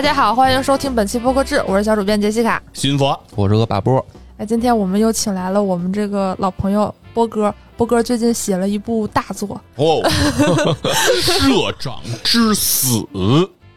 大家好，欢迎收听本期播客志，我是小主编杰西卡。新佛，我是个把波，哎，今天我们又请来了我们这个老朋友波哥。波哥最近写了一部大作，哦，社长之死，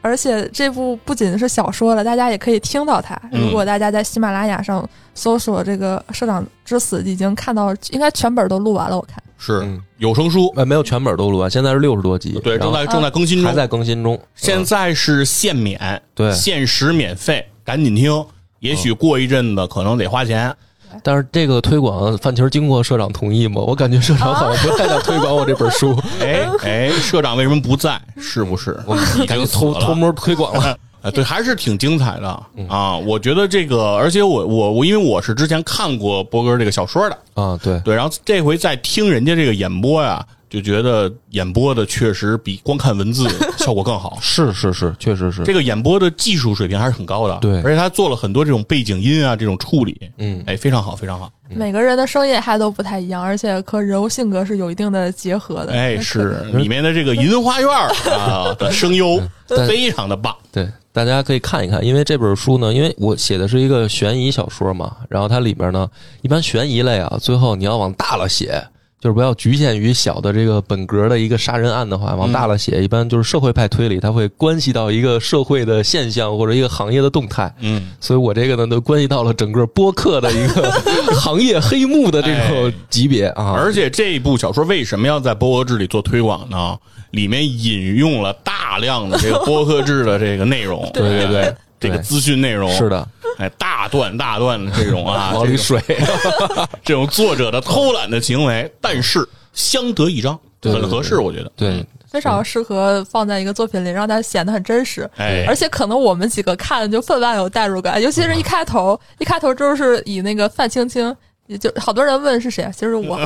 而且这部不仅是小说了，大家也可以听到它。嗯如果大家在喜马拉雅上搜索这个《社长之死》，已经看到，应该全本都录完了。我看，是嗯有声书，呃，没有全本都录完，现在是六十多集，对，正在正在更新中还，在更新中。现在是限免，对限时免费，赶紧听。也许过一阵子可能得花钱，但是这个推广范球经过社长同意吗？我感觉社长好像不太想推广我这本书，哎哎，社长为什么不在？是不是？我已感觉经 偷偷摸推广了。啊，对，还是挺精彩的嗯啊！我觉得这个，而且我我我，因为我是之前看过波哥这个小说的，啊，对，对，然后这回在听人家这个演播呀，就觉得演播的确实比光看文字 效果更好。是是是，确实是。这个演播的技术水平还是很高的，对。而且他做了很多这种背景音啊，这种处理，嗯，哎，非常好，非常好，每个人的声音还都不太一样，而且和人物性格是有一定的结合的。哎，是里面的这个银花院儿 啊的声优但非常的棒，对，大家可以看一看，因为这本书呢，因为我写的是一个悬疑小说嘛，然后它里边呢，一般悬疑类啊，最后你要往大了写，就是不要局限于小的这个本格的一个杀人案的话，往大了写，一般就是社会派推理，它会关系到一个社会的现象或者一个行业的动态，嗯，所以我这个呢，都关系到了整个播客的一个 行业黑幕的这种级别啊，而且这一部小说为什么要在播客制里做推广呢？里面引用了大量的这个播客制的这个内容，对。对对这个资讯内容是，的，哎，大段大段的这种啊，往里水，这种作者的偷懒的行为，但是相得益彰，很合适，我觉得。对，非常适合放在一个作品里，让它显得很真实。哎，而且可能我们几个看就分外有代入感，尤其是一开头，一开头就是以那个范青青，也就好多人问是谁啊，其实我，啊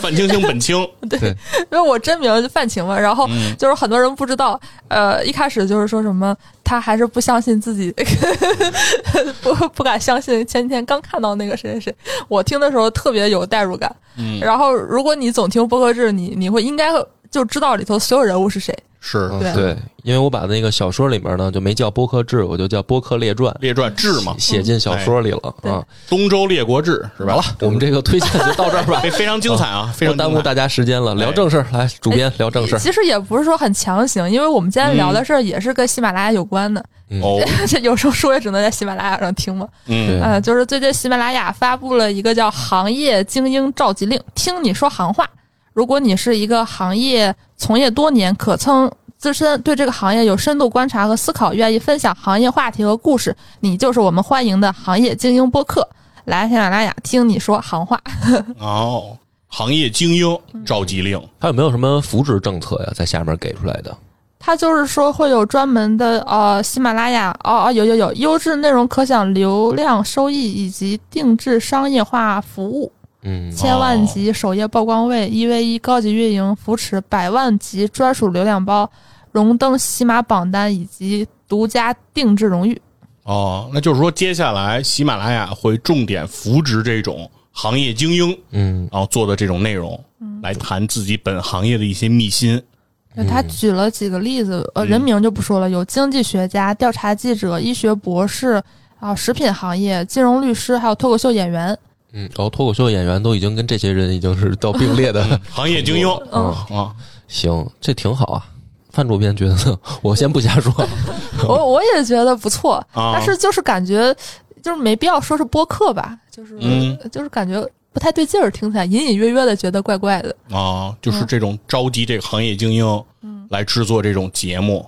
范青青本青，对因为我真名就范晴嘛，然后嗯就是很多人不知道，呃，一开始就是说什么他还是不相信自己，不不敢相信前几天刚看到那个谁谁谁，我听的时候特别有代入感。嗯，然后如果你总听播客制，你你会应该就知道里头所有人物是谁。是对对，因为我把那个小说里面呢就没叫播客志，我就叫播客列传，列传志嘛，写进小说里了嗯啊。东周列国志是吧？好了，我们这个推荐就到这儿吧，非 非常精彩啊，非常耽误大家时间了，聊正事儿。来，主编聊正事儿。其实也不是说很强行，因为我们今天聊的事儿也是跟喜马拉雅有关的。哦，这 有时候书也只能在喜马拉雅上听嘛。嗯呃，就是最近喜马拉雅发布了一个叫“行业精英召集令”，听你说行话。如果你是一个行业从业多年，可称自身对这个行业有深度观察和思考，愿意分享行业话题和故事，你就是我们欢迎的行业精英播客。来喜马拉雅听你说行话。哦，行业精英召集令，还有没有什么扶持政策呀？在下面给出来的？他就是说会有专门的呃喜马拉雅哦哦有有有优质内容可享流量收益以及定制商业化服务。嗯，千万级首页曝光位，一 v 一高级运营扶持，百万级专属流量包，荣登喜马榜单以及独家定制荣誉。哦，那就是说接下来喜马拉雅会重点扶植这种行业精英，嗯然后做的这种内容，嗯来谈自己本行业的一些秘辛。他举了几个例子，呃，人名就不说了，有经济学家、调查记者、医学博士啊、食品行业、金融律师，还有脱口秀演员。嗯，然后脱口秀演员都已经跟这些人已经是到并列的。行业精英嗯啊，行，这挺好啊。范主编觉得呢，我先不瞎说。我我也觉得不错，啊但是就是感觉就是没必要说是播客吧，就是、嗯就是感觉不太对劲儿，听起来隐隐约约的觉得怪怪的。啊，就是这种召集这个行业精英来制作这种节目。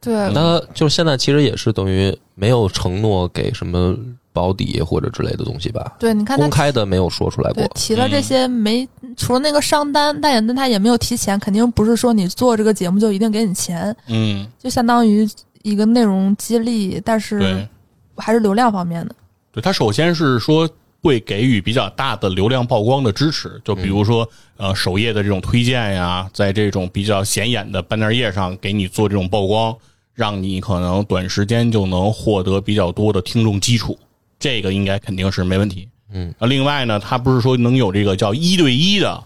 对，那就是现在其实也是等于没有承诺给什么保底或者之类的东西吧？对，你看他公开的没有说出来过。提了这些没，除了那个商单，但也但他也没有提钱，肯定不是说你做这个节目就一定给你钱，嗯，就相当于一个内容激励，但是对还是流量方面的。对，他首先是说会给予比较大的流量曝光的支持，就比如说、呃首页的这种推荐呀，在这种比较显眼的 banner 页上给你做这种曝光，让你可能短时间就能获得比较多的听众基础，这个应该肯定是没问题。嗯，啊，另外呢，他不是说能有这个叫一对一的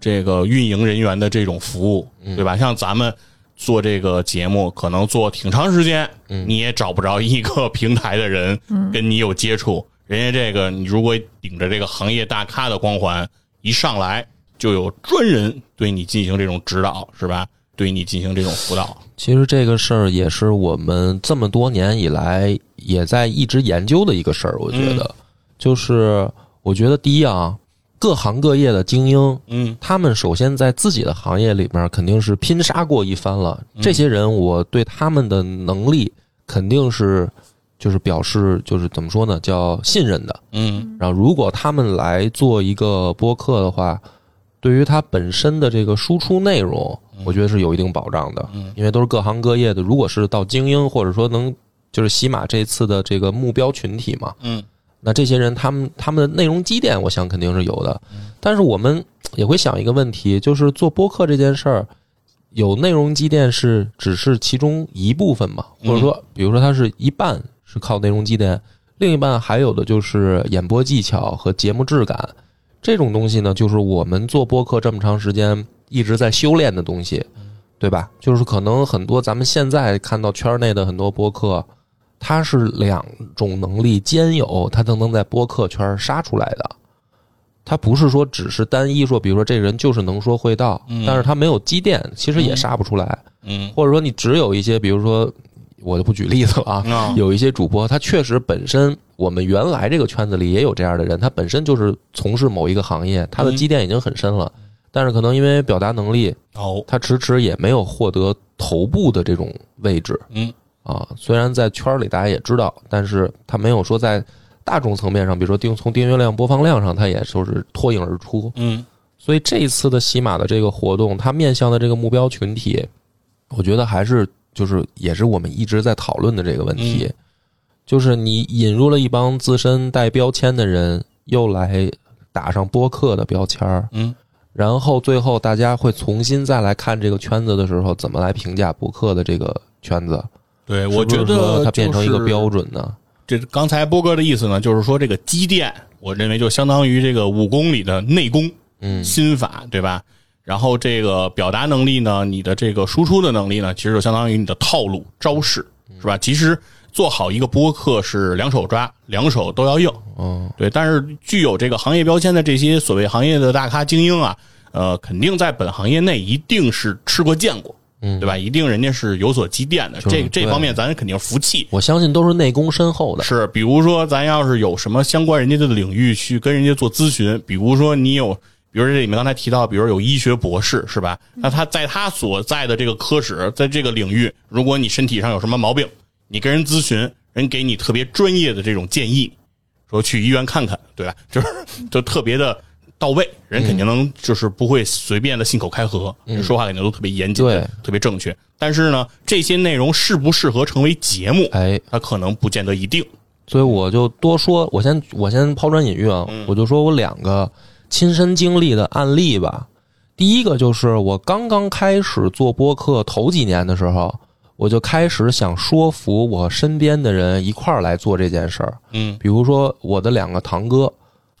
这个运营人员的这种服务，对吧？像咱们做这个节目，可能做挺长时间，嗯你也找不着一个平台的人跟你有接触。人家这个，你如果顶着这个行业大咖的光环，一上来就有专人对你进行这种指导，是吧？对你进行这种辅导。其实这个事儿也是我们这么多年以来也在一直研究的一个事儿。我觉得，就是我觉得第一啊，各行各业的精英，嗯他们首先在自己的行业里面肯定是拼杀过一番了。这些人，我对他们的能力肯定是就是表示就是怎么说呢，叫信任的。嗯然后，如果他们来做一个播客的话，对于它本身的这个输出内容，我觉得是有一定保障的，嗯因为都是各行各业的。如果是到精英，或者说能就是喜马这次的这个目标群体嘛，嗯那这些人他们他们的内容积淀，我想肯定是有的。嗯但是我们也会想一个问题，就是做播客这件事儿，有内容积淀是只是其中一部分嘛？或者说，比如说它是一半是靠内容积淀，另一半还有的就是演播技巧和节目质感。这种东西呢，就是我们做播客这么长时间一直在修炼的东西，对吧？就是可能很多咱们现在看到圈内的很多播客，它是两种能力兼有，它才能在播客圈杀出来的。它不是说只是单一说，比如说这人就是能说会道，嗯但是他没有积淀，其实也杀不出来。嗯或者说你只有一些，比如说我就不举例子了啊，啊有一些主播，他确实本身我们原来这个圈子里也有这样的人，他本身就是从事某一个行业，他的积淀已经很深了，但是可能因为表达能力，哦他迟迟也没有获得头部的这种位置嗯啊。虽然在圈儿里大家也知道，但是他没有说在大众层面上，比如说订从订阅量、播放量上，他也就是脱颖而出。嗯所以这一次的喜马的这个活动，它面向的这个目标群体，我觉得还是就是也是我们一直在讨论的这个问题，嗯就是你引入了一帮自身带标签的人，又来打上播客的标签儿，嗯然后最后大家会重新再来看这个圈子的时候，怎么来评价播客的这个圈子？对，我觉得它变成一个标准呢？这刚才波哥的意思呢，就是说这个积淀，我认为就相当于这个武功里的内功、嗯心法，对吧？然后这个表达能力呢，你的这个输出的能力呢，其实就相当于你的套路、招式，是吧？其实做好一个播客是两手抓，两手都要硬，嗯，对。但是具有这个行业标签的这些所谓行业的大咖精英啊，呃，肯定在本行业内一定是吃过见过，嗯对吧？一定人家是有所积淀的，这这方面咱肯定服气。我相信都是内功深厚的。是，比如说咱要是有什么相关人家的领域去跟人家做咨询，比如说你有，比如这里面刚才提到，比如有医学博士是吧？那他在他所在的这个科室，在这个领域，如果你身体上有什么毛病，你跟人咨询，人给你特别专业的这种建议，说去医院看看，对吧？就是就特别的到位，人肯定能就是不会随便的信口开河，人说话肯定都特别严谨，对特别正确。但是呢，这些内容适不适合成为节目，哎，它可能不见得一定。所以我就多说，我先我先抛砖引玉啊，我就说我两个亲身经历的案例吧。第一个就是我刚刚开始做播客头几年的时候，我就开始想说服我身边的人一块儿来做这件事儿。嗯，比如说我的两个堂哥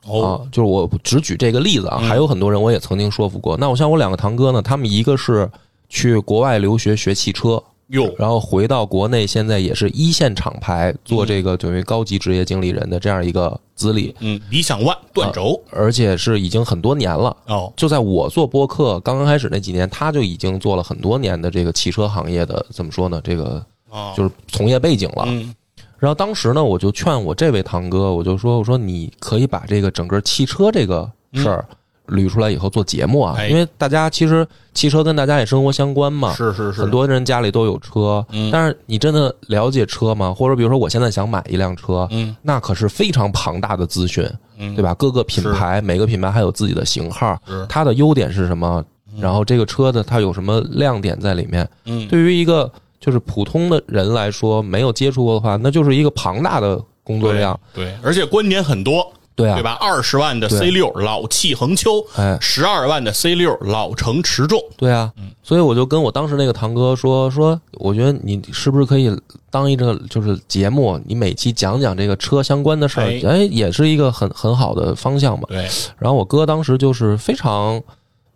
哦，啊，就是我只举这个例子啊，还有很多人我也曾经说服过。那我像我两个堂哥呢，他们一个是去国外留学学汽车，哟，然后回到国内，现在也是一线厂牌做这个等于高级职业经理人的这样一个资历，嗯，理想 ONE 断轴，而且是已经很多年了。哦，就在我做播客刚刚开始那几年，他就已经做了很多年的这个汽车行业的怎么说呢？这个哦，就是从业背景了。嗯然后当时呢，我就劝我这位堂哥，我就说，我说你可以把这个整个汽车这个事儿捋出来以后做节目啊，哎。因为大家其实汽车跟大家也生活相关嘛，是是是，很多人家里都有车，嗯。但是你真的了解车吗？或者比如说我现在想买一辆车，嗯。那可是非常庞大的资讯，嗯，对吧？各个品牌，每个品牌还有自己的型号，它的优点是什么？然后这个车的它有什么亮点在里面？嗯，对于一个就是普通的人来说，没有接触过的话，那就是一个庞大的工作对量。对，而且观点很多，对啊，对？吧？二十万的 C 六老气横秋，哎，十二万的 C 六老成持重，对啊，所以我就跟我当时那个堂哥说说，我觉得你是不是可以当一个就是节目，你每期讲讲这个车相关的事儿，哎哎，也是一个很很好的方向嘛。对，然后我哥当时就是非常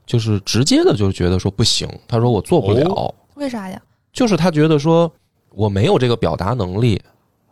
就是直接的就觉得说不行，他说我做不了。为啥呀？就是他觉得说我没有这个表达能力，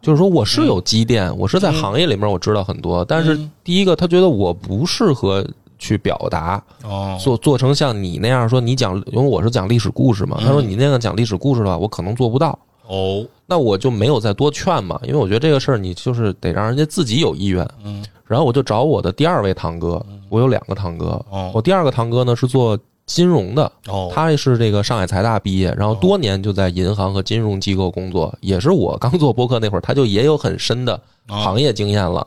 就是说我是有积淀，我是在行业里面我知道很多，但是嗯。第一个他觉得我不适合去表达，哦，做做成像你那样说你讲，因为我是讲历史故事嘛，嗯。他说你那样讲历史故事的话，我可能做不到。哦，那我就没有再多劝嘛，因为我觉得这个事儿你就是得让人家自己有意愿。嗯，然后我就找我的第二位堂哥，我有两个堂哥，哦。我第二个堂哥呢是做金融的，哦，他是这个上海财大毕业，然后多年就在银行和金融机构工作，也是我刚做播客那会儿，他就也有很深的行业经验了。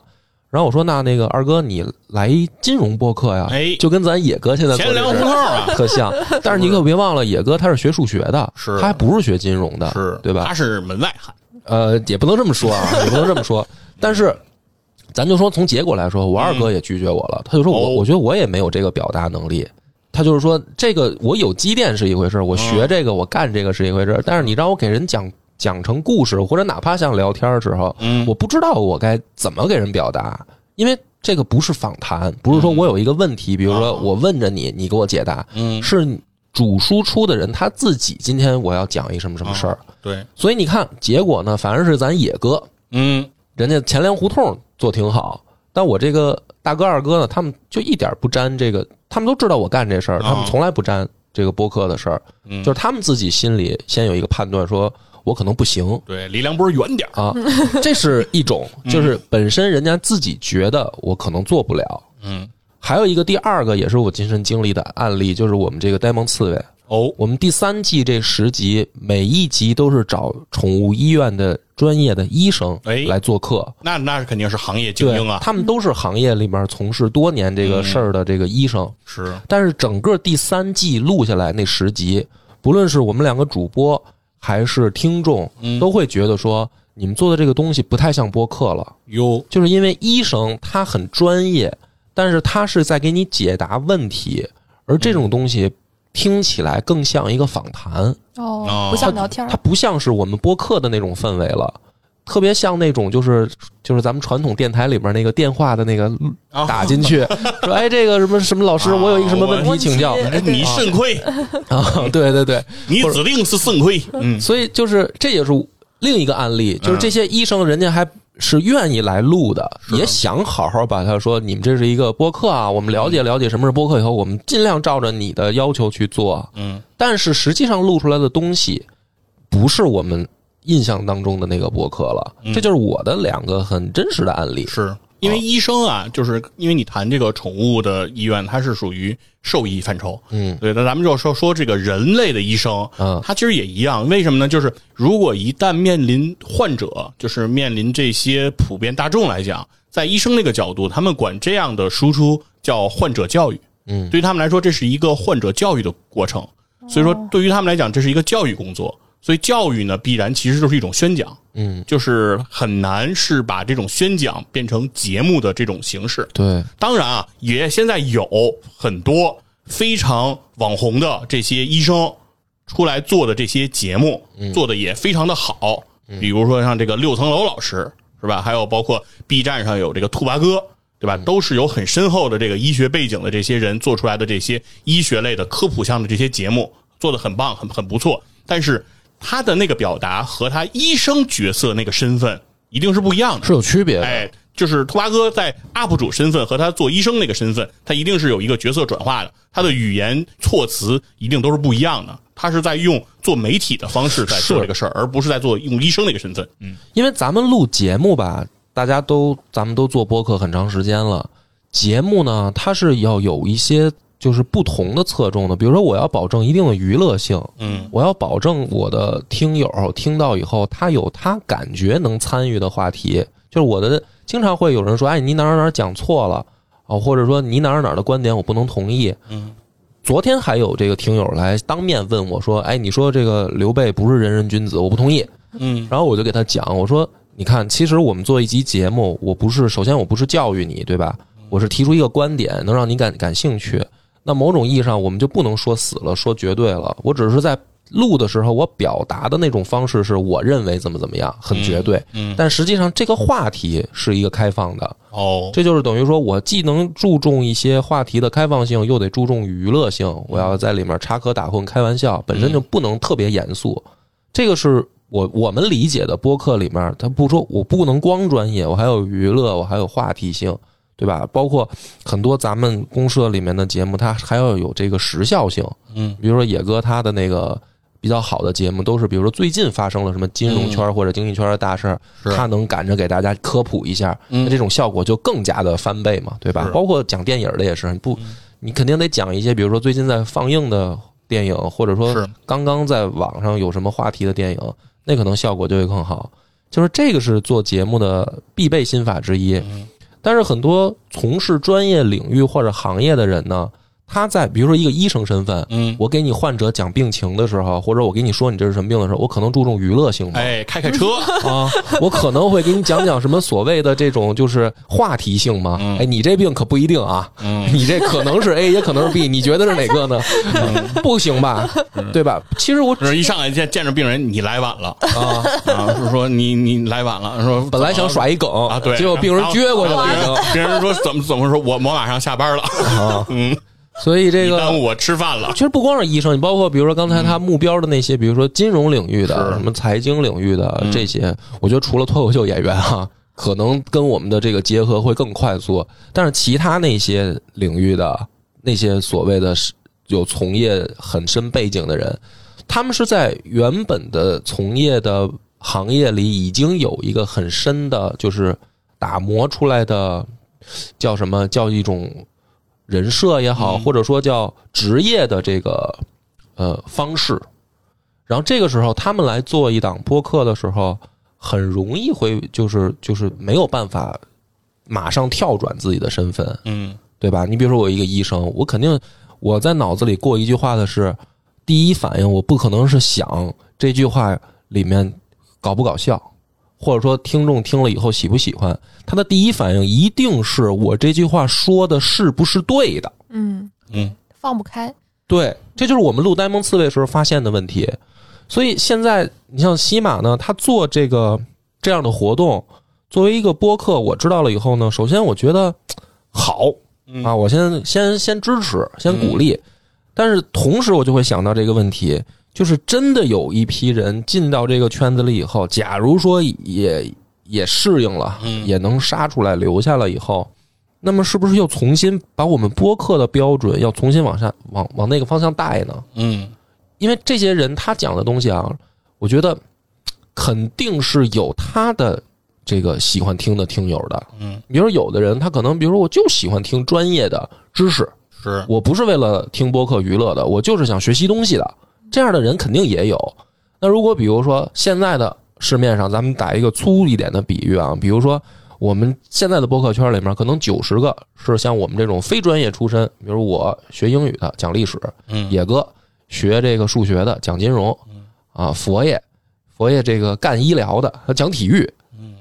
然后我说那那个二哥你来一金融播客呀，哎就跟咱野哥现在做这事儿同啊，特像。但是你可别忘了，野哥他是学数学的，是他还不是学金融的，是对吧他？是门外汉，呃，也不能这么说啊，也不能这么说。但是，咱就说从结果来说，我二哥也拒绝我了。他就说我，哦我觉得我也没有这个表达能力。他就是说，这个我有积淀是一回事儿，我学这个，我干这个是一回事儿。但是你让我给人讲讲成故事，或者哪怕像聊天的时候，嗯我不知道我该怎么给人表达，因为这个不是访谈，不是说我有一个问题，比如说我问着你，你给我解答，嗯，是主输出的人他自己今天我要讲一什么什么事儿。对，所以你看，结果呢，反而是咱野哥，嗯，人家前粮胡同做挺好，但我这个大哥二哥呢，他们就一点不沾这个，他们都知道我干这事儿，他们从来不沾这个播客的事儿，嗯。就是他们自己心里先有一个判断，说我可能不行。对，离梁波远点儿，啊，这是一种，就是本身人家自己觉得我可能做不了。嗯，还有一个第二个也是我亲身经历的案例，就是我们这个呆萌刺猬，哦，我们第三季这十集，每一集都是找宠物医院的专业的医生哎来做客。那那是肯定是行业精英啊，他们都是行业里面从事多年这个事儿的这个医生。是，但是整个第三季录下来那十集，不论是我们两个主播还是听众，嗯。都会觉得说你们做的这个东西不太像播客了，哟，就是因为医生他很专业，但是他是在给你解答问题，而这种东西听起来更像一个访谈。哦哦，不像聊天儿。它，不像是我们播客的那种氛围了，特别像那种就是就是咱们传统电台里边那个电话的那个啊打进去，说哎这个什么什么老师，啊我有一个什么问题请教。哎你肾亏，啊，对对对，你指定是肾亏，嗯，所以就是这也是另一个案例，就是这些医生人家还。是愿意来录的，也想好好把它说，你们这是一个播客啊，我们了解了解什么是播客以后，我们尽量照着你的要求去做。嗯，但是实际上录出来的东西，不是我们印象当中的那个播客了。嗯这就是我的两个很真实的案例。是因为医生啊，就是因为你谈这个宠物的医院，它是属于兽医范畴，嗯对，那咱们就说说这个人类的医生，嗯他其实也一样。为什么呢？就是如果一旦面临患者，就是面临这些普遍大众来讲，在医生那个角度，他们管这样的输出叫患者教育。嗯对于他们来说，这是一个患者教育的过程。所以说，对于他们来讲，这是一个教育工作。所以教育呢，必然其实就是一种宣讲，嗯，就是很难是把这种宣讲变成节目的这种形式。对，当然啊，也现在有很多非常网红的这些医生出来做的这些节目，做的也非常的好。比如说像这个六层楼老师是吧？还有包括 B 站上有这个兔八哥。对吧？都是有很深厚的这个医学背景的这些人做出来的这些医学类的科普项的这些节目，做的很棒，很很不错。但是他的那个表达和他医生角色那个身份一定是不一样的。是有区别的。哎，就是兔八哥在 UP 主身份和他做医生那个身份，他一定是有一个角色转化的，他的语言措辞一定都是不一样的。他是在用做媒体的方式在做这个事儿，而不是在做用医生那个身份。嗯，因为咱们录节目吧，大家都咱们都做播客很长时间了，节目呢它是要有一些就是不同的侧重的，比如说我要保证一定的娱乐性，嗯，我要保证我的听友听到以后他有他感觉能参与的话题，就是我的经常会有人说，哎，你哪儿哪儿讲错了啊，或者说你哪儿哪儿的观点我不能同意，嗯。昨天还有这个听友来当面问我说：“哎，你说这个刘备不是仁人君子，我不同意。”嗯，然后我就给他讲，我说：“你看，其实我们做一集节目，我不是首先我不是教育你，对吧？我是提出一个观点，能让你感感兴趣。那某种意义上，我们就不能说死了，说绝对了。我只是在录的时候，我表达的那种方式是我认为怎么怎么样，很绝对。嗯，但实际上，这个话题是一个开放的，哦，这就是等于说我既能注重一些话题的开放性，又得注重娱乐性。我要在里面插科打诨、开玩笑，本身就不能特别严肃。这个是我我们理解的播客里面，他不说我不能光专业，我还有娱乐，我还有话题性，对吧？包括很多咱们公社里面的节目，它还要有这个时效性。嗯比如说野哥他的那个比较好的节目，都是比如说最近发生了什么金融圈或者经济圈的大事儿，他能赶着给大家科普一下，嗯那这种效果就更加的翻倍嘛，对吧？包括讲电影的也是，你不，你肯定得讲一些，比如说最近在放映的电影，或者说是刚刚在网上有什么话题的电影，那可能效果就会更好。就是这个是做节目的必备心法之一。嗯但是很多从事专业领域或者行业的人呢，他在比如说一个医生身份，嗯，我给你患者讲病情的时候，或者我给你说你这是什么病的时候，我可能注重娱乐性嘛。哎，开开车，啊，我可能会给你讲讲什么所谓的这种就是话题性嘛。嗯。哎，你这病可不一定啊，嗯。你这可能是 A，也可能是 B，你觉得是哪个呢？不行吧，对吧？其实我只是一上来见见着病人，你来晚了。啊，啊，是说你你来晚了，说本来想耍一梗啊，对，结果病人撅过去了。已然后经别人说怎么怎么说，我我马上下班了，啊。嗯，所以这个耽误我吃饭了。其，实不光是医生，你包括比如说刚才他目标的那些，比如说金融领域的、什么财经领域的嗯。这些，我觉得除了脱口秀演员哈、可能跟我们的这个结合会更快速。但是其他那些领域的那些所谓的是有从业很深背景的人，他们是在原本的从业的行业里已经有一个很深的，就是打磨出来的，叫什么？叫一种人设也好，嗯或者说叫职业的这个呃方式。然后这个时候，他们来做一档播客的时候，很容易会就是就是没有办法马上跳转自己的身份，嗯对吧？你比如说我一个医生，我肯定我在脑子里过一句话的是，第一反应我不可能是想这句话里面搞不搞笑，或者说听众听了以后喜不喜欢。他的第一反应一定是我这句话说的是不是对的。嗯，嗯放不开。对，这就是我们录呆萌刺猬时候发现的问题。所以现在你像西马呢，他做这个这样的活动，作为一个播客，我知道了以后呢，首先我觉得好嗯啊，我先先先支持，先鼓励。但是同时，我就会想到这个问题，就是真的有一批人进到这个圈子里以后，假如说也也适应了，嗯也能杀出来留下了以后，那么是不是又重新把我们播客的标准要重新往下往往那个方向带呢？嗯因为这些人他讲的东西啊，我觉得肯定是有他的这个喜欢听的听友的。嗯，比如说有的人他可能，比如说我就喜欢听专业的知识，是我不是为了听播客娱乐的，我就是想学习东西的。这样的人肯定也有。那如果比如说现在的市面上，咱们打一个粗一点的比喻啊，比如说我们现在的播客圈里面，可能九十个是像我们这种非专业出身，比如我学英语的讲历史，嗯野哥学这个数学的讲金融，啊，佛爷佛爷这个干医疗的他讲体育，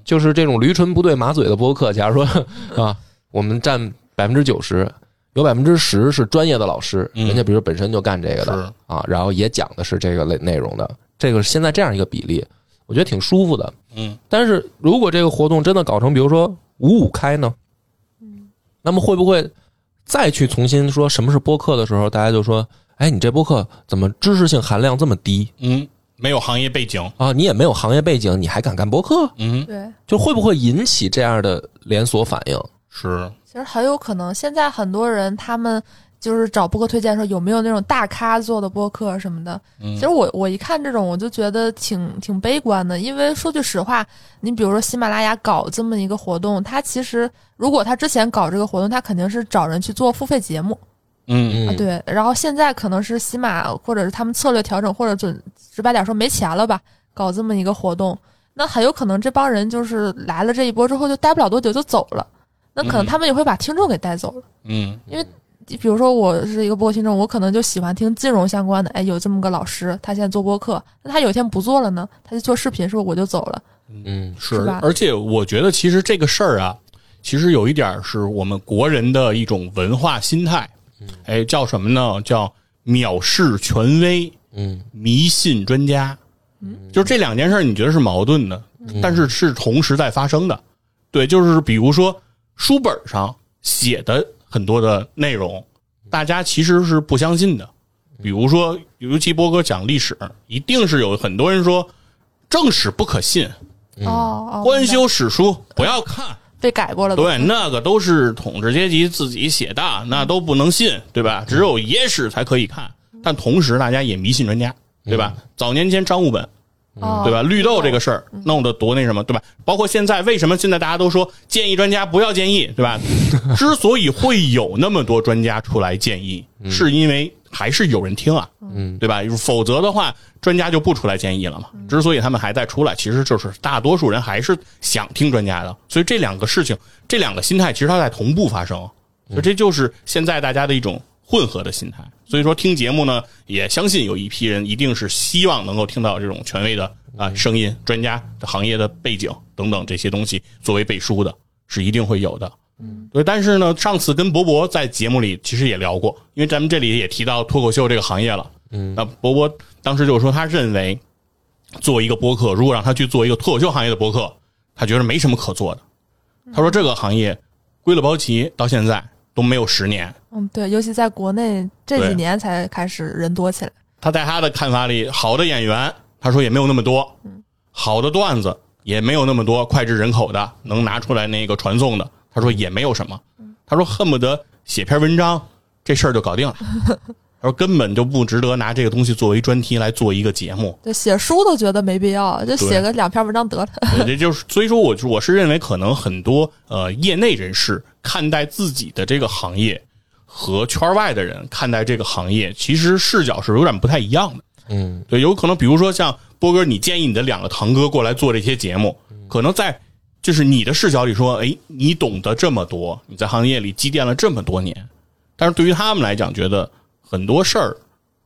就是这种驴唇不对马嘴的播客。假如说 啊，我们占百分之九十，有百分之十是专业的老师，嗯人家比如本身就干这个的啊，然后也讲的是这个类内容的，这个是现在这样一个比例，我觉得挺舒服的。嗯但是如果这个活动真的搞成，比如说五五开呢，嗯那么会不会再去重新说什么是播客的时候，大家就说，哎，你这播客怎么知识性含量这么低嗯，没有行业背景，啊？你也没有行业背景，你还敢干播客？嗯对，就会不会引起这样的连锁反应？是其实很有可能，现在很多人他们就是找播客推荐说有没有那种大咖做的播客什么的。嗯。其实我我一看这种，我就觉得挺挺悲观的，因为说句实话，你比如说喜马拉雅搞这么一个活动，它其实如果他之前搞这个活动，他肯定是找人去做付费节目、嗯啊，对。然后现在可能是喜马或者是他们策略调整，或者准直白点说没钱了吧，搞这么一个活动，那很有可能这帮人就是来了这一波之后就待不了多久就走了，那可能嗯他们也会把听众给带走了。嗯因为比如说我是一个播客听众，我可能就喜欢听金融相关的。哎，有这么个老师，他现在做播客，那他有一天不做了呢，他就做视频，是不是我就走了？嗯是是而且我觉得其实这个事儿啊，其实有一点是我们国人的一种文化心态，哎，叫什么呢？叫藐视权威。嗯迷信专家，就是这两件事儿，你觉得是矛盾的，但是是同时在发生的。对，就是比如说书本上写的很多的内容，大家其实是不相信的。比如说，尤其波哥讲历史，一定是有很多人说正史不可信，哦哦，官修史书不要看。被改过了，对，那个都是统治阶级自己写的，那都不能信，对吧？只有野史才可以看。但同时，大家也迷信专家，对吧？早年间张悟本，哦对吧？绿豆这个事儿弄得多那什么，对吧？包括现在，为什么现在大家都说建议专家不要建议，对吧？之所以会有那么多专家出来建议，是因为还是有人听啊，嗯对吧？否则的话，专家就不出来建议了嘛。之所以他们还在出来，其实就是大多数人还是想听专家的。所以这两个事情，这两个心态，其实它在同步发生。所以这就是现在大家的一种混合的心态。所以说听节目呢，也相信有一批人一定是希望能够听到这种权威的啊声音、专家的行业的背景等等这些东西作为背书的，是一定会有的。嗯，对。但是呢，上次跟博博在节目里其实也聊过，因为咱们这里也提到脱口秀这个行业了。嗯，那博博当时就说，他认为做一个播客，如果让他去做一个脱口秀行业的播客，他觉得没什么可做的。他说这个行业归了包齐到现在都没有十年。嗯，对，尤其在国内这几年才开始人多起来，他在他的看法里，好的演员，他说也没有那么多，好的段子也没有那么多脍炙人口的能拿出来那个传颂的，他说也没有什么，他说恨不得写篇文章这事儿就搞定了，他说根本就不值得拿这个东西作为专题来做一个节目，对，写书都觉得没必要，就写个两篇文章得了。对这就是所以说我我是认为可能很多呃业内人士看待自己的这个行业和圈外的人看待这个行业，其实视角是有点不太一样的。嗯。对，有可能比如说像波哥，你建议你的两个堂哥过来做这些节目，可能在就是你的视角里说，哎，你懂得这么多，你在行业里积淀了这么多年，但是对于他们来讲，觉得很多事儿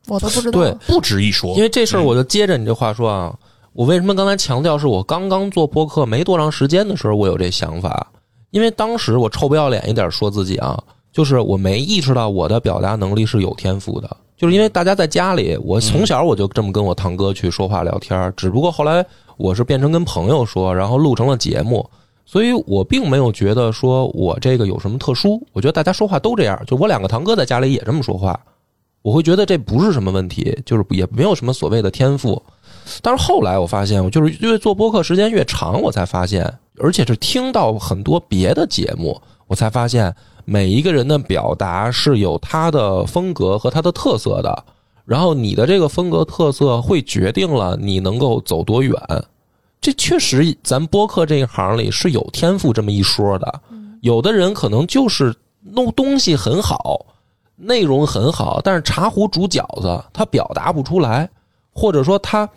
我都不知道。对不值一说因。为这事儿，我就接着你这话说啊，我为什么刚才强调是我刚刚做播客没多长时间的时候，我有这想法？因为当时我臭不要脸一点说自己啊，就是我没意识到我的表达能力是有天赋的，就是因为大家在家里，我从小我就这么跟我堂哥去说话聊天儿，只不过后来我是变成跟朋友说，然后录成了节目。所以我并没有觉得说我这个有什么特殊，我觉得大家说话都这样，就我两个堂哥在家里也这么说话，我会觉得这不是什么问题，就是也没有什么所谓的天赋。但是后来我发现，我就是因为做播客时间越长，我才发现，而且是听到很多别的节目，我才发现每一个人的表达是有他的风格和他的特色的。然后你的这个风格特色会决定了你能够走多远。这确实，咱播客这一行里是有天赋这么一说的。有的人可能就是弄东西很好，内容很好，但是茶壶煮饺子，他表达不出来，或者说他，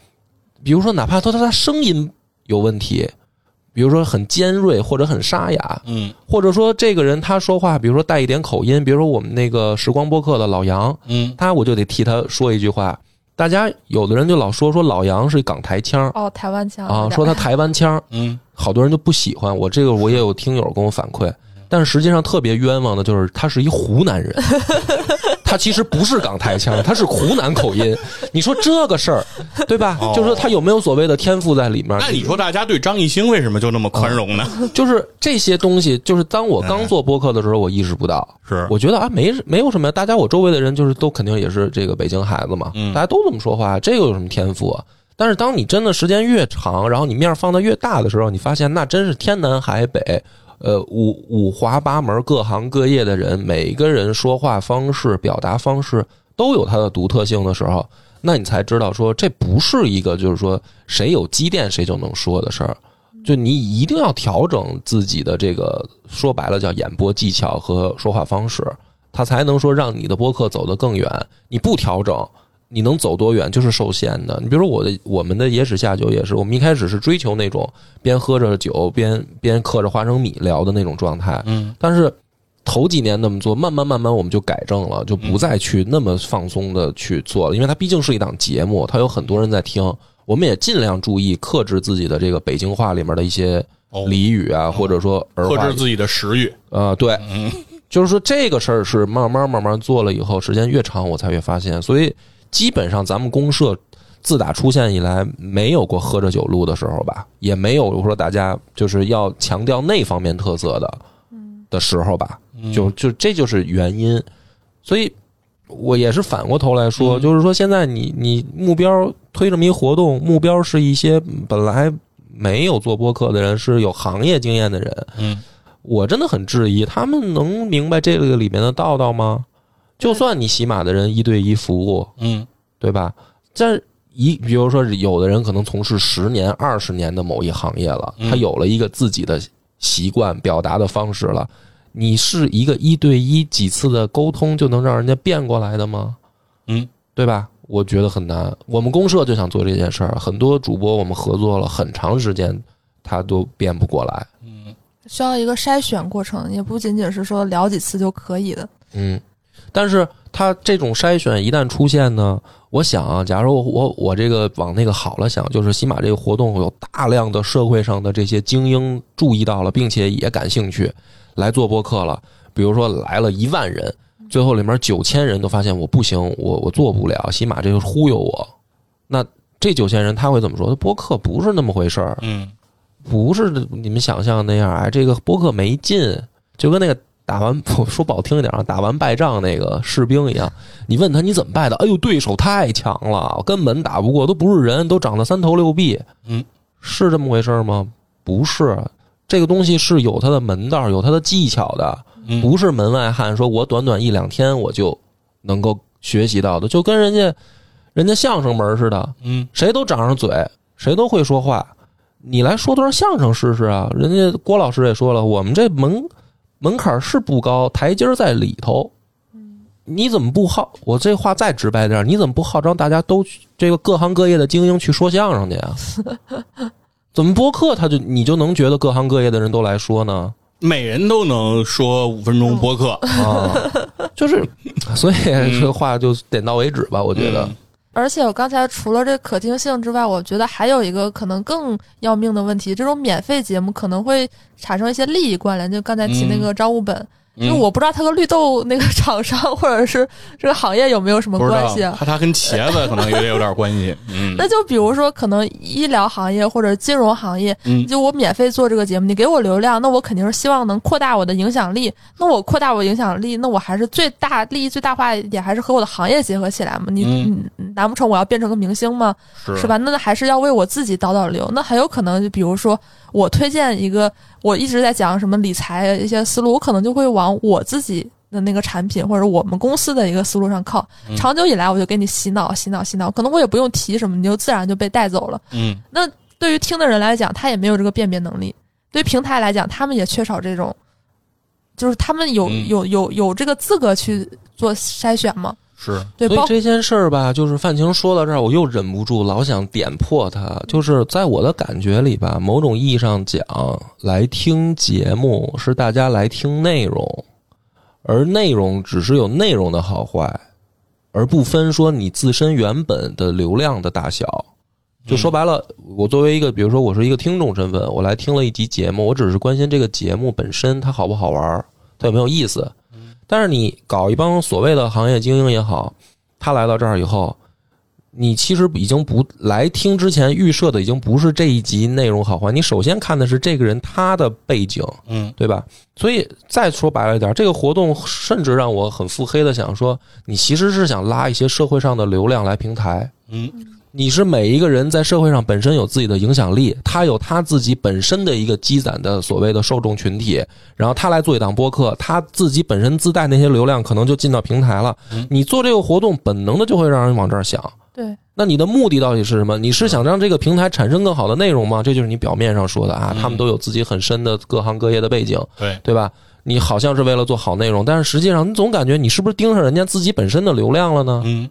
比如说哪怕他他声音有问题，比如说很尖锐或者很沙哑，嗯。或者说这个人他说话，比如说带一点口音，比如说我们那个时光播客的老杨，嗯。他我就得替他说一句话。大家有的人就老说说老杨是港台腔哦，台湾腔啊，说他台湾腔，嗯。好多人就不喜欢我。这个我也有听友跟我反馈，但是实际上特别冤枉的就是他是一湖南人，他其实不是港台腔，他是湖南口音。你说这个事儿，对吧？哦就是说他有没有所谓的天赋在里面？那你说大家对张艺兴为什么就那么宽容呢？就是这些东西，就是当我刚做播客的时候，我意识不到。是我觉得啊，没没有什么，大家我周围的人就是都肯定也是这个北京孩子嘛，嗯大家都这么说话，这个有什么天赋啊？但是当你真的时间越长，然后你面放的越大的时候，你发现那真是天南海北，呃，五五花八门、各行各业的人，每个人说话方式、表达方式都有它的独特性的时候，那你才知道说这不是一个就是说谁有积淀谁就能说的事儿。就你一定要调整自己的这个，说白了叫演播技巧和说话方式，它才能说让你的播客走得更远。你不调整，你能走多远就是受限的。你比如说我的我们的野史下酒也是，我们一开始是追求那种边喝着酒边边嗑着花生米聊的那种状态，嗯。但是头几年那么做，慢慢慢慢我们就改正了，就不再去那么放松的去做了，因为它毕竟是一档节目，它有很多人在听，我们也尽量注意克制自己的这个北京话里面的一些哦。俚语啊，或者说儿化克制自己的食欲。呃，对，嗯。就是说这个事儿是慢慢慢慢做了以后，时间越长我才越发现，所以基本上咱们公社自打出现以来，没有过喝着酒录的时候吧，也没有说大家就是要强调那方面特色的的时候吧，就就这就是原因。所以我也是反过头来说，嗯就是说现在你你目标推这么一活动，目标是一些本来没有做播客的人，是有行业经验的人，嗯我真的很质疑，他们能明白这个里面的道道吗？就算你喜马的人一对一服务，嗯对吧？这一，比如说有的人可能从事十年、二十年的某一行业了，嗯他有了一个自己的习惯、表达的方式了。你是一个一对一几次的沟通就能让人家变过来的吗？嗯，对吧？我觉得很难。我们公社就想做这件事儿，很多主播我们合作了很长时间，他都变不过来。嗯需要一个筛选过程，也不仅仅是说聊几次就可以的。嗯，但是他这种筛选一旦出现呢，我想啊，假如我我我这个往那个好了想，就是起码这个活动有大量的社会上的这些精英注意到了，并且也感兴趣来做播客了。比如说来了一万人，最后里面九千人都发现我不行，我我做不了，起码这个忽悠我。那这九千人他会怎么说？播客不是那么回事儿，嗯不是你们想象的那样，哎，这个播客没劲，就跟那个打完我说不好听一点啊，打完败仗那个士兵一样。你问他你怎么败的？哎呦，对手太强了，根本打不过，都不是人，都长得三头六臂。嗯，是这么回事吗？不是，这个东西是有它的门道，有它的技巧的，嗯，不是门外汉。说我短短一两天我就能够学习到的，就跟人家人家相声门似的，嗯谁都长上嘴，谁都会说话。你来说段相声试试啊！人家郭老师也说了，我们这门门槛是不高，台阶在里头。你怎么不号？我这话再直白点儿，你怎么不号召大家都去这个各行各业的精英去说相声去啊？怎么播客他就你就能觉得各行各业的人都来说呢？每人都能说五分钟播客，啊，就是，所以这个话就点到为止吧。我觉得，嗯而且我刚才除了这可听性之外，我觉得还有一个可能更要命的问题，这种免费节目可能会产生一些利益关联。就刚才提那个招物本，因为嗯我不知道它和绿豆那个厂商或者是这个行业有没有什么关系啊。它它跟茄子可能也有点关系，嗯那就比如说，可能医疗行业或者金融行业，嗯就我免费做这个节目，你给我流量，那我肯定是希望能扩大我的影响力。那我扩大我影响力，那我还是最大利益最大化一点，还是和我的行业结合起来嘛？你、嗯你难不成我要变成个明星吗？是是吧？那还是要为我自己导导流。那很有可能，就比如说我推荐一个，我一直在讲什么理财一些思路，我可能就会往我自己的那个产品或者我们公司的一个思路上靠。嗯长久以来，我就给你洗脑、洗脑、洗脑，可能我也不用提什么，你就自然就被带走了。嗯那对于听的人来讲，他也没有这个辨别能力；对于平台来讲，他们也缺少这种，就是他们有、嗯有有有这个资格去做筛选吗？是对，所以这件事儿吧，就是范晴说到这儿，我又忍不住老想点破他。就是在我的感觉里吧，某种意义上讲，来听节目是大家来听内容，而内容只是有内容的好坏，而不分说你自身原本的流量的大小。就说白了，我作为一个，比如说我是一个听众身份，我来听了一集节目，我只是关心这个节目本身它好不好玩儿，它有没有意思。但是你搞一帮所谓的行业精英也好，他来到这儿以后，你其实已经不来听之前预设的已经不是这一集内容好坏，你首先看的是这个人他的背景，嗯对吧？所以再说白了一点，这个活动甚至让我很腹黑的想说，你其实是想拉一些社会上的流量来平台。嗯你是每一个人在社会上本身有自己的影响力，他有他自己本身的一个积攒的所谓的受众群体，然后他来做一档播客，他自己本身自带那些流量可能就进到平台了嗯。你做这个活动，本能的就会让人往这儿想。对，那你的目的到底是什么？你是想让这个平台产生更好的内容吗？这就是你表面上说的啊，嗯他们都有自己很深的各行各业的背景，对，对吧？你好像是为了做好内容，但是实际上你总感觉你是不是盯上人家自己本身的流量了呢？嗯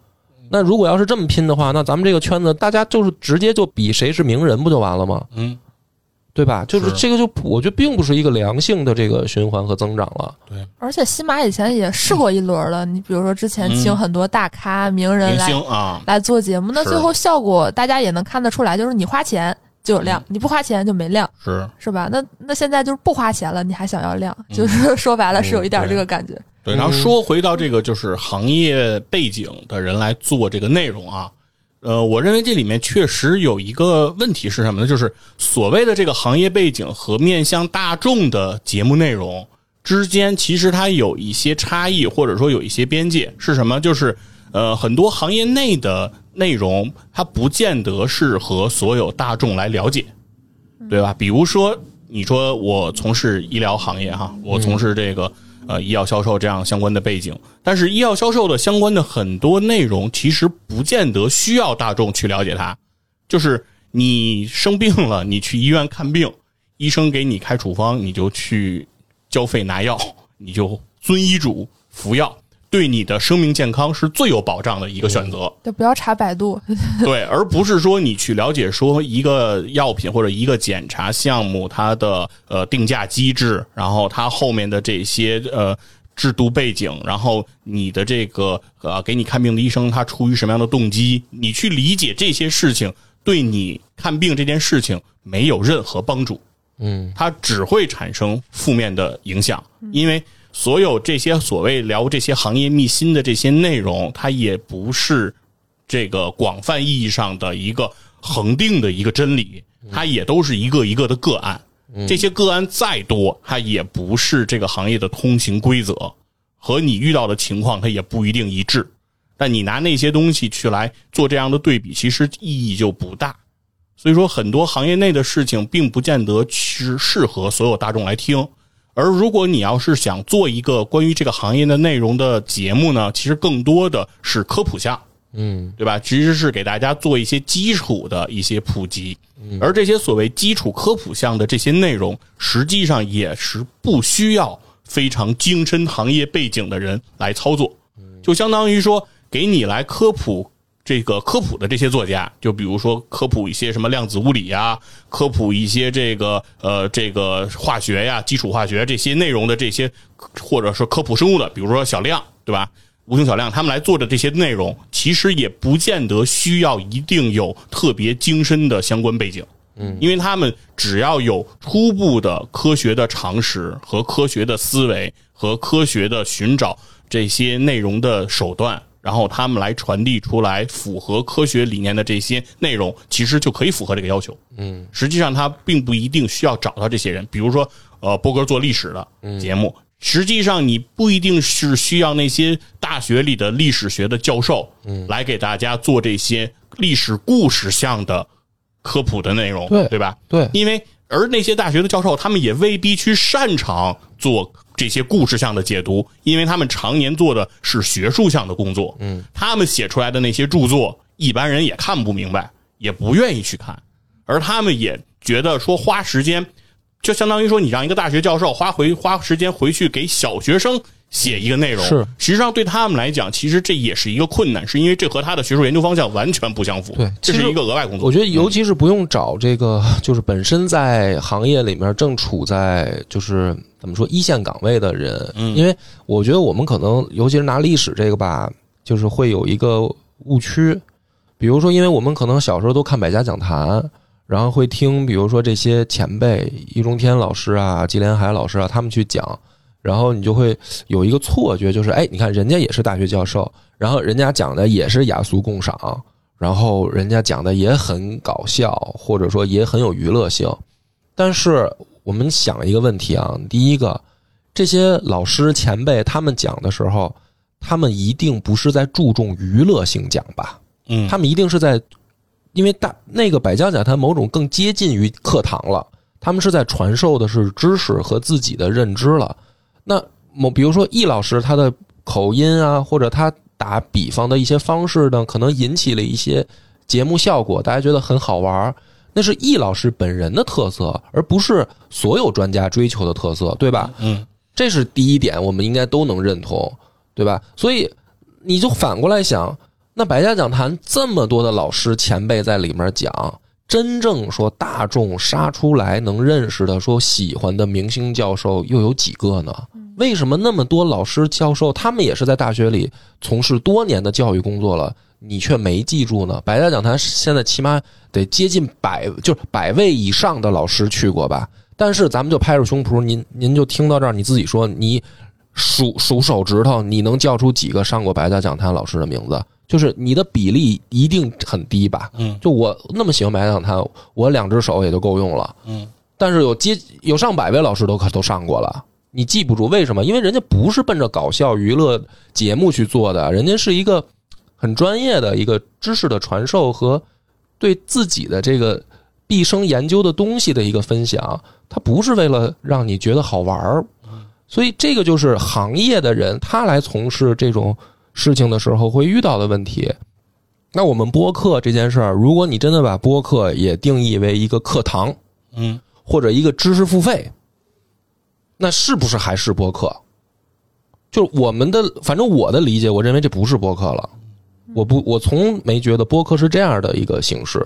那如果要是这么拼的话，那咱们这个圈子大家就是直接就比谁是名人不就完了吗？嗯对吧？就是是这个就我觉得并不是一个良性的这个循环和增长了。对，而且新马以前也试过一轮了，你比如说之前请嗯很多大咖、名人明来星啊，来做节目，那最后效果大家也能看得出来，就是你花钱就有量，你不花钱就没量，是是吧？那那现在就是不花钱了，你还想要量，嗯 就是 说白了是有一点这个感觉。对，然后说回到这个就是行业背景的人来做这个内容啊，呃，我认为这里面确实有一个问题是什么呢？就是所谓的这个行业背景和面向大众的节目内容之间，其实它有一些差异，或者说有一些边界是什么？就是呃，很多行业内的内容，它不见得是和所有大众来了解，对吧？比如说，你说我从事医疗行业哈，我从事这个。呃，医药销售这样相关的背景，但是医药销售的相关的很多内容，其实不见得需要大众去了解它。就是你生病了，你去医院看病，医生给你开处方，你就去交费拿药，你就遵医嘱服药，对你的生命健康是最有保障的一个选择。就不要查百度。对，而不是说你去了解说一个药品或者一个检查项目它的呃定价机制，然后它后面的这些呃制度背景，然后你的这个呃给你看病的医生他出于什么样的动机，你去理解这些事情，对你看病这件事情没有任何帮助。嗯，它只会产生负面的影响，因为所有这些所谓聊这些行业秘辛的这些内容，它也不是这个广泛意义上的一个恒定的一个真理，它也都是一个一个的个案。这些个案再多，它也不是这个行业的通行规则，和你遇到的情况它也不一定一致。但你拿那些东西去来做这样的对比，其实意义就不大。所以说，很多行业内的事情并不见得是适合所有大众来听。而如果你要是想做一个关于这个行业的内容的节目呢，其实更多的是科普项，嗯对吧？其实是给大家做一些基础的一些普及。而这些所谓基础科普项的这些内容，实际上也是不需要非常精深行业背景的人来操作，就相当于说给你来科普。这个科普的这些作家，就比如说科普一些什么量子物理呀，科普一些这个呃这个化学呀、基础化学这些内容的这些，或者是科普生物的，比如说小亮，对吧？无穷小亮他们来做的这些内容，其实也不见得需要一定有特别精深的相关背景，嗯，因为他们只要有初步的科学的常识和科学的思维和科学的寻找这些内容的手段。然后他们来传递出来符合科学理念的这些内容，其实就可以符合这个要求。嗯，实际上他并不一定需要找到这些人，比如说，呃，波哥做历史的节目，实际上你不一定是需要那些大学里的历史学的教授，嗯，来给大家做这些历史故事项的科普的内容，对。对吧？对，因为而那些大学的教授，他们也未必去擅长做这些故事向的解读，因为他们常年做的是学术向的工作。嗯，他们写出来的那些著作，一般人也看不明白，也不愿意去看，而他们也觉得说花时间，就相当于说你让一个大学教授花回花时间回去给小学生写一个内容，是实际上对他们来讲，其实这也是一个困难，是因为这和他的学术研究方向完全不相符。对这是一个额外工作。我觉得，尤其是不用找这个，就是本身在行业里面正处在就是怎么说一线岗位的人，嗯因为我觉得我们可能，尤其是拿历史这个吧，就是会有一个误区，比如说，因为我们可能小时候都看百家讲坛，然后会听，比如说这些前辈，易中天老师啊、纪连海老师啊，他们去讲，然后你就会有一个错觉，就是哎，你看人家也是大学教授，然后人家讲的也是雅俗共赏，然后人家讲的也很搞笑，或者说也很有娱乐性。但是我们想一个问题啊，第一个，这些老师前辈他们讲的时候，他们一定不是在注重娱乐性讲吧？嗯，他们一定是在，因为大那个百家讲坛某种更接近于课堂了，他们是在传授的是知识和自己的认知了。那某比如说易老师他的口音啊，或者他打比方的一些方式呢，可能引起了一些节目效果，大家觉得很好玩儿。那是易老师本人的特色，而不是所有专家追求的特色，对吧？嗯，这是第一点，我们应该都能认同，对吧？所以你就反过来想，那百家讲坛这么多的老师前辈在里面讲，真正说大众杀出来能认识的、说喜欢的明星教授又有几个呢？为什么那么多老师教授，他们也是在大学里从事多年的教育工作了，你却没记住呢？百家讲坛现在起码得接近百，就是百位以上的老师去过吧？但是咱们就拍着胸脯，您您就听到这儿，你自己说你数数手指头，你能叫出几个上过百家讲坛老师的名字？就是你的比例一定很低吧？嗯就我那么喜欢百家讲坛，我两只手也就够用了。嗯，但是有接有上百位老师都可都上过了，你记不住为什么？因为人家不是奔着搞笑娱乐节目去做的，人家是一个很专业的一个知识的传授和对自己的这个毕生研究的东西的一个分享，它不是为了让你觉得好玩儿。所以这个就是行业的人他来从事这种事情的时候会遇到的问题。那我们播客这件事儿，如果你真的把播客也定义为一个课堂，嗯，或者一个知识付费，那是不是还是播客？就是我们的，反正我的理解，我认为这不是播客了。我不，我从没觉得播客是这样的一个形式，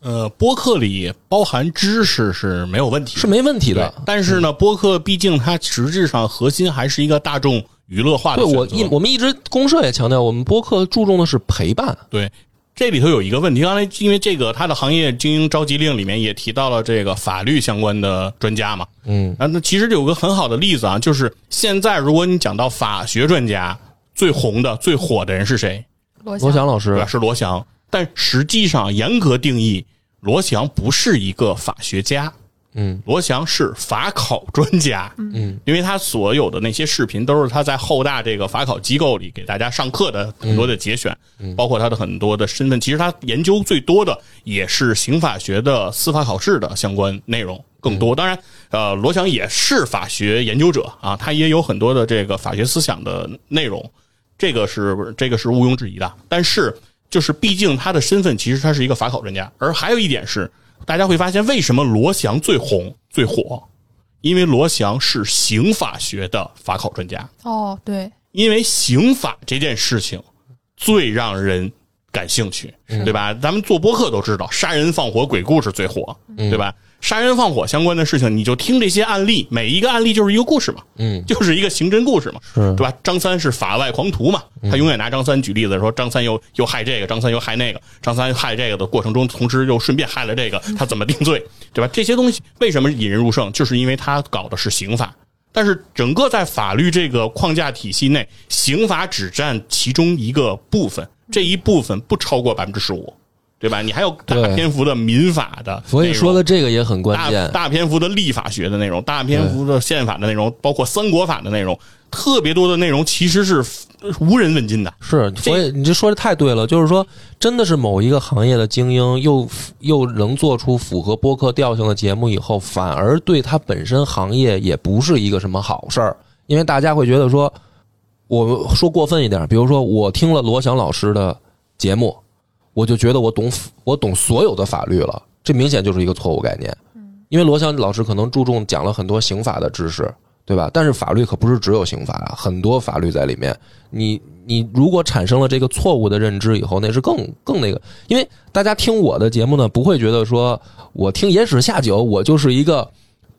呃，播客里包含知识是没有问题，是没问题的。但是呢，播客毕竟它实质上核心还是一个大众娱乐化的对我一我们一直公社也强调，我们播客注重的是陪伴。对，这里头有一个问题，刚才因为这个他的行业精英召集令里面也提到了这个法律相关的专家嘛，嗯啊，那其实有个很好的例子啊，就是现在如果你讲到法学专家最红的、最火的人是谁？罗罗翔老师对？是罗翔。但实际上严格定义，罗翔不是一个法学家，嗯罗翔是法考专家。嗯，因为他所有的那些视频都是他在后大这个法考机构里给大家上课的很多的节选，包括他的很多的身份。其实他研究最多的也是刑法学的司法考试的相关内容更多。当然，呃，罗翔也是法学研究者啊，他也有很多的这个法学思想的内容，这个是这个是毋庸置疑的。但是，就是毕竟他的身份其实他是一个法考专家，而还有一点是，大家会发现为什么罗翔最红最火，因为罗翔是刑法学的法考专家，哦，对，因为刑法这件事情最让人感兴趣，对吧？咱们做播客都知道，杀人放火鬼故事最火，对吧？杀人放火相关的事情，你就听这些案例，每一个案例就是一个故事嘛，嗯，就是一个刑侦故事嘛，是对吧？张三是法外狂徒嘛，他永远拿张三举例子说，张三又又害这个，张三又害那个，张三害这个的过程中，同时又顺便害了这个，他怎么定罪，对吧？这些东西为什么引人入胜，就是因为他搞的是刑法。但是整个在法律这个框架体系内，刑法只占其中一个部分，这一部分不超过百分之十五，对吧？你还有大篇幅的民法的，所以说的这个也很关键。大篇幅的立法学的内容，大篇幅的宪法的内容，包括三国法的内容，特别多的内容其实是无人问津的。是，所以你这说的太对了，就是说，真的是某一个行业的精英又又能做出符合播客调性的节目以后，反而对他本身行业也不是一个什么好事儿，因为大家会觉得说，我说过分一点，比如说我听了罗翔老师的节目，我就觉得我懂我懂所有的法律了，这明显就是一个错误概念。因为罗翔老师可能注重讲了很多刑法的知识，对吧？但是法律可不是只有刑法啊，很多法律在里面。你你如果产生了这个错误的认知以后，那是更更那个。因为大家听我的节目呢，不会觉得说我听野史下酒，我就是一个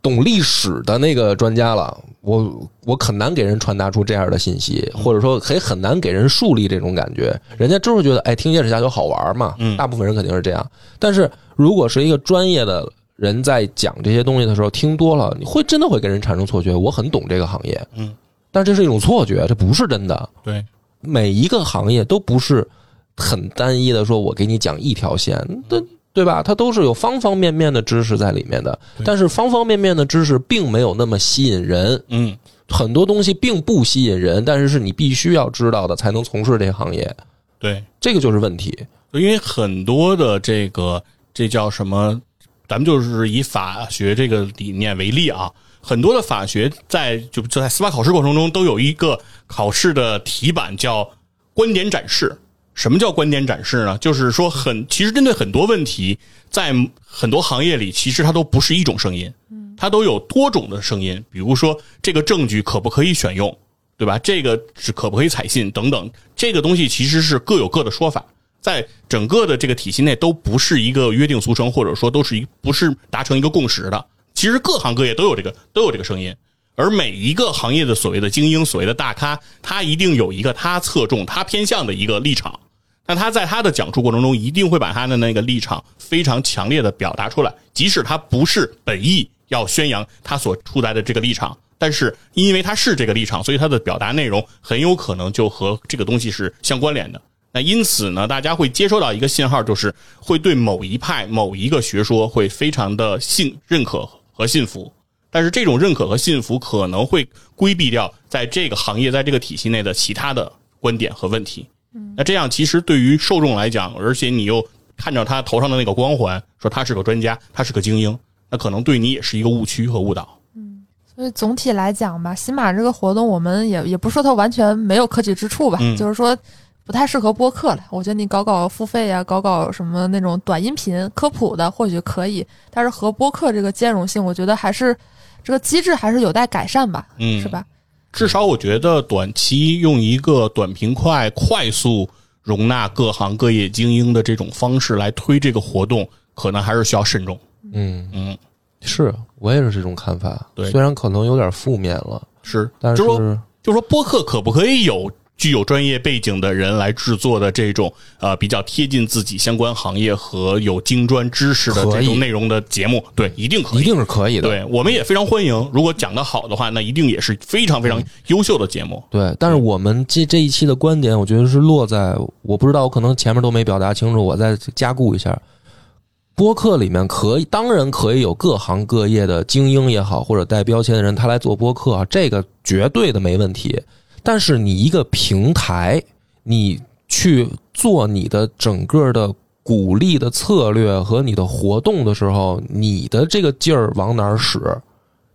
懂历史的那个专家了。我我很难给人传达出这样的信息，或者说也很难给人树立这种感觉。人家就是觉得，哎，听野史下酒好玩嘛。嗯大部分人肯定是这样。但是如果是一个专业的人在讲这些东西的时候，听多了，你会真的会给人产生错觉，我很懂这个行业。嗯，但这是一种错觉，这不是真的。对，每一个行业都不是很单一的，说我给你讲一条线，对对吧？它都是有方方面面的知识在里面的。但是方方面面的知识并没有那么吸引人，嗯，很多东西并不吸引人，但是是你必须要知道的，才能从事这个行业。对，这个就是问题。因为很多的这个这叫什么，咱们就是以法学这个理念为例啊，很多的法学在就就在司法考试过程中都有一个考试的题板叫观点展示。什么叫观点展示呢？就是说很其实针对很多问题，在很多行业里，其实它都不是一种声音，它都有多种的声音。比如说这个证据可不可以选用，对吧？这个是可不可以采信等等，这个东西其实是各有各的说法。在整个的这个体系内，都不是一个约定俗成，或者说都是一不是达成一个共识的。其实各行各业都有这个都有这个声音，而每一个行业的所谓的精英、所谓的大咖，他一定有一个他侧重、他偏向的一个立场。那他在他的讲述过程中，一定会把他的那个立场非常强烈的表达出来，即使他不是本意要宣扬他所出来的这个立场，但是因为他是这个立场，所以他的表达内容很有可能就和这个东西是相关联的。那因此呢，大家会接收到一个信号，就是会对某一派、某一个学说会非常的信认可和信服。但是这种认可和信服可能会规避掉在这个行业、在这个体系内的其他的观点和问题。那这样其实对于受众来讲，而且你又看着他头上的那个光环，说他是个专家，他是个精英，那可能对你也是一个误区和误导。嗯所以总体来讲吧，喜马这个活动，我们也也不说它完全没有可取之处吧，嗯就是说不太适合播客了。我觉得你搞搞付费呀、搞搞什么那种短音频科普的，或许可以，但是和播客这个兼容性，我觉得还是这个机制还是有待改善吧，嗯是吧？至少我觉得短期用一个短平快、快速容纳各行各业精英的这种方式来推这个活动，可能还是需要慎重。嗯，嗯，是我也是这种看法。对虽然可能有点负面了，是，但就是说，就说播客可不可以有具有专业背景的人来制作的这种呃比较贴近自己相关行业和有精专知识的这种内容的节目？对，一定可以，一定是可以的。对，我们也非常欢迎。如果讲得好的话，那一定也是非常非常优秀的节目。对，但是我们这这一期的观点，我觉得是落在我不知道，我可能前面都没表达清楚，我再加固一下。播客里面可以，当然可以有各行各业的精英也好，或者带标签的人，他来做播客啊，这个绝对的没问题。但是你一个平台，你去做你的整个的鼓励的策略和你的活动的时候，你的这个劲儿往哪儿使？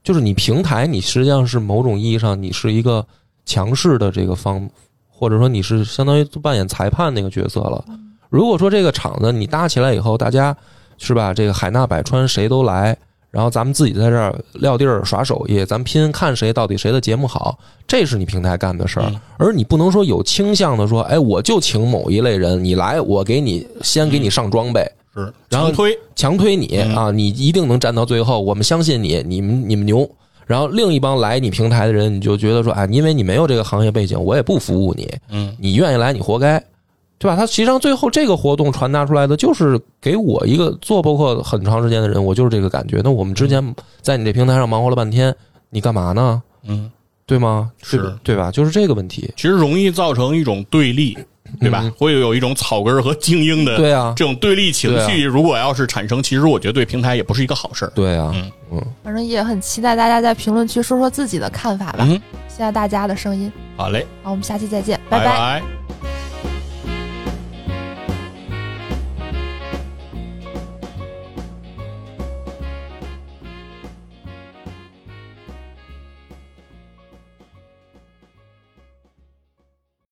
就是你平台，你实际上是某种意义上你是一个强势的这个方，或者说你是相当于扮演裁判那个角色了。如果说这个场子你搭起来以后，大家是吧，这个海纳百川，谁都来，然后咱们自己在这儿撂地儿耍手艺，咱们拼看谁到底谁的节目好，这是你平台干的事儿嗯，而你不能说有倾向的说，哎，我就请某一类人，你来，我给你先给你上装备。是，然后推，强推你嗯啊，你一定能站到最后，我们相信你，你们你们牛。然后另一帮来你平台的人，你就觉得说，哎，因为你没有这个行业背景，我也不服务你，嗯你愿意来你活该，对吧？他实际上最后这个活动传达出来的，就是给我一个做播客很长时间的人，我就是这个感觉。那我们之前在你这平台上忙活了半天，你干嘛呢？嗯，对吗？是对对吧？就是这个问题。其实容易造成一种对立，对吧？嗯会有一种草根和精英的对啊，这种对立情绪，如果要是产生，其实我觉得对平台也不是一个好事儿。对啊，嗯嗯，反正也很期待大家在评论区说说自己的看法吧，嗯，期待大家的声音。好嘞，好，我们下期再见，拜拜拜